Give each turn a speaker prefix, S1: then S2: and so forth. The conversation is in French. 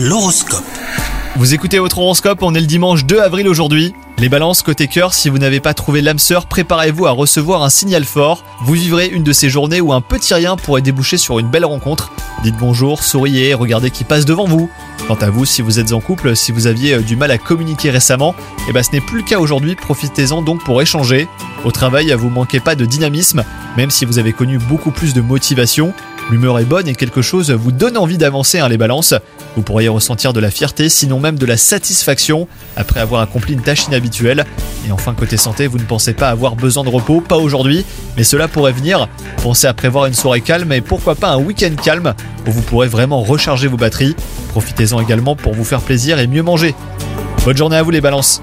S1: L'horoscope.
S2: Vous écoutez votre horoscope, on est le dimanche 2 avril aujourd'hui. Les balances côté cœur, si vous n'avez pas trouvé l'âme sœur, préparez-vous à recevoir un signal fort. Vous vivrez une de ces journées où un petit rien pourrait déboucher sur une belle rencontre. Dites bonjour, souriez, regardez qui passe devant vous. Quant à vous, si vous êtes en couple, si vous aviez euh, du mal à communiquer récemment, eh ben ce n'est plus le cas aujourd'hui, profitez-en donc pour échanger. Au travail, vous manquez pas de dynamisme, même si vous avez connu beaucoup plus de motivation. L'humeur est bonne et quelque chose vous donne envie d'avancer hein, les balances. Vous pourriez ressentir de la fierté, sinon même de la satisfaction, après avoir accompli une tâche inhabituelle. Et enfin, côté santé, vous ne pensez pas avoir besoin de repos, pas aujourd'hui, mais cela pourrait venir. Pensez à prévoir une soirée calme et pourquoi pas un week-end calme, où vous pourrez vraiment recharger vos batteries. Profitez-en également pour vous faire plaisir et mieux manger. Bonne journée à vous les balances